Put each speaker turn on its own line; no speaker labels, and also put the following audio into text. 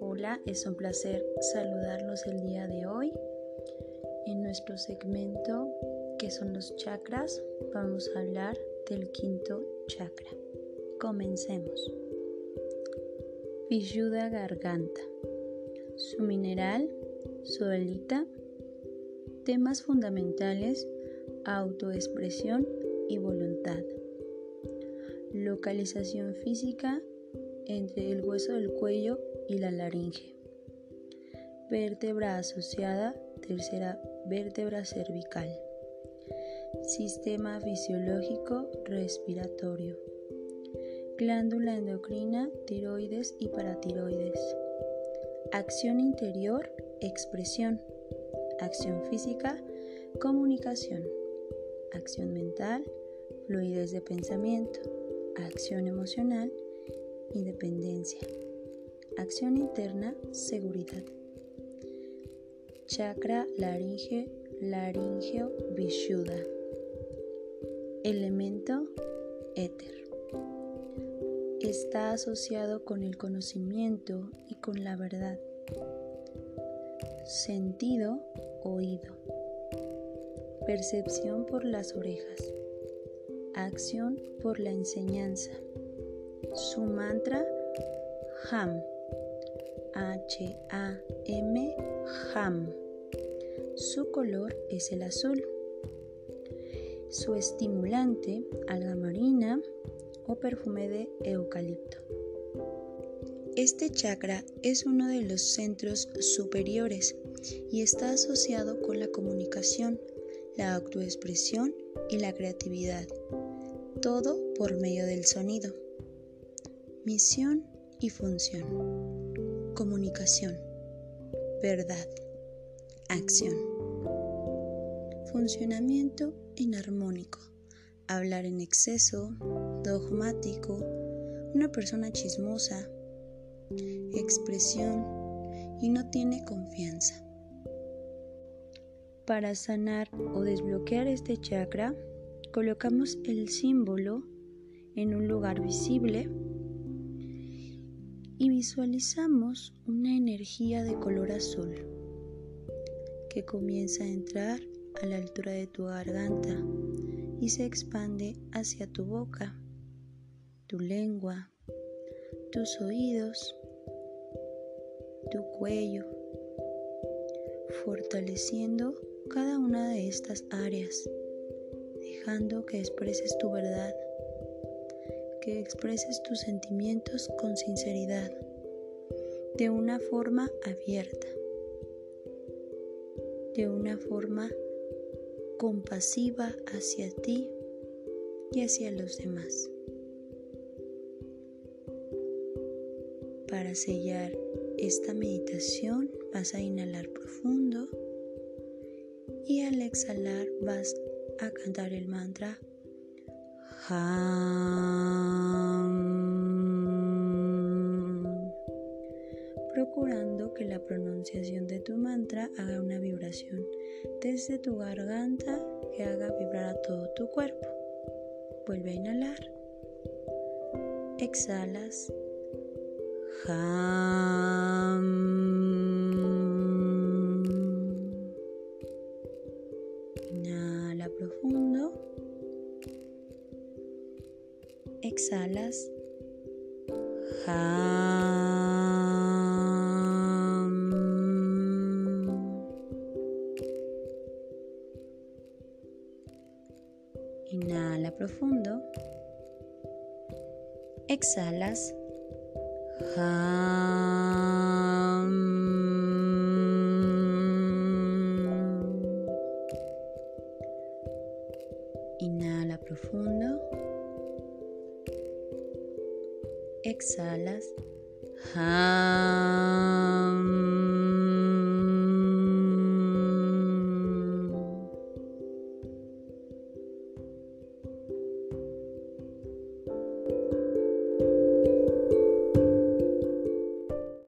Hola, es un placer saludarlos el día de hoy. En nuestro segmento que son los chakras, vamos a hablar del quinto chakra. Comencemos. Vishuddha Garganta. Su mineral, soelita. Temas fundamentales, autoexpresión y voluntad. Localización física entre el hueso del cuello y la laringe. Vértebra asociada, tercera vértebra cervical. Sistema fisiológico respiratorio. Glándula endocrina, tiroides y paratiroides. Acción interior, expresión. Acción física, comunicación. Acción mental, fluidez de pensamiento. Acción emocional, independencia. Acción interna, seguridad. Chakra laringe, laringeo vishuddha. Elemento éter. Está asociado con el conocimiento y con la verdad. Sentido, oído. Percepción por las orejas. Acción por la enseñanza. Su mantra, Ham. H-A-M, Ham. Su color es el azul. Su estimulante, alga marina o perfume de eucalipto. Este chakra es uno de los centros superiores y está asociado con la comunicación, la autoexpresión y la creatividad, todo por medio del sonido. Misión y función. Comunicación. Verdad. Acción. Funcionamiento inarmónico. Hablar en exceso, dogmático, una persona chismosa, expresión y no tiene confianza. Para sanar o desbloquear este chakra, colocamos el símbolo en un lugar visible y visualizamos una energía de color azul que comienza a entrar a la altura de tu garganta y se expande hacia tu boca, tu lengua, tus oídos, tu cuello, fortaleciendo cada una de estas áreas, dejando que expreses tu verdad que expreses tus sentimientos con sinceridad, de una forma abierta, de una forma compasiva hacia ti y hacia los demás. Para sellar esta meditación vas a inhalar profundo y al exhalar vas a cantar el mantra procurando que la pronunciación de tu mantra haga una vibración desde tu garganta que haga vibrar a todo tu cuerpo. Vuelve a inhalar. Exhalas. Inhala profundo exhalas. Inhala profundo. Exhalas. Inhala profundo exhalas. Ham.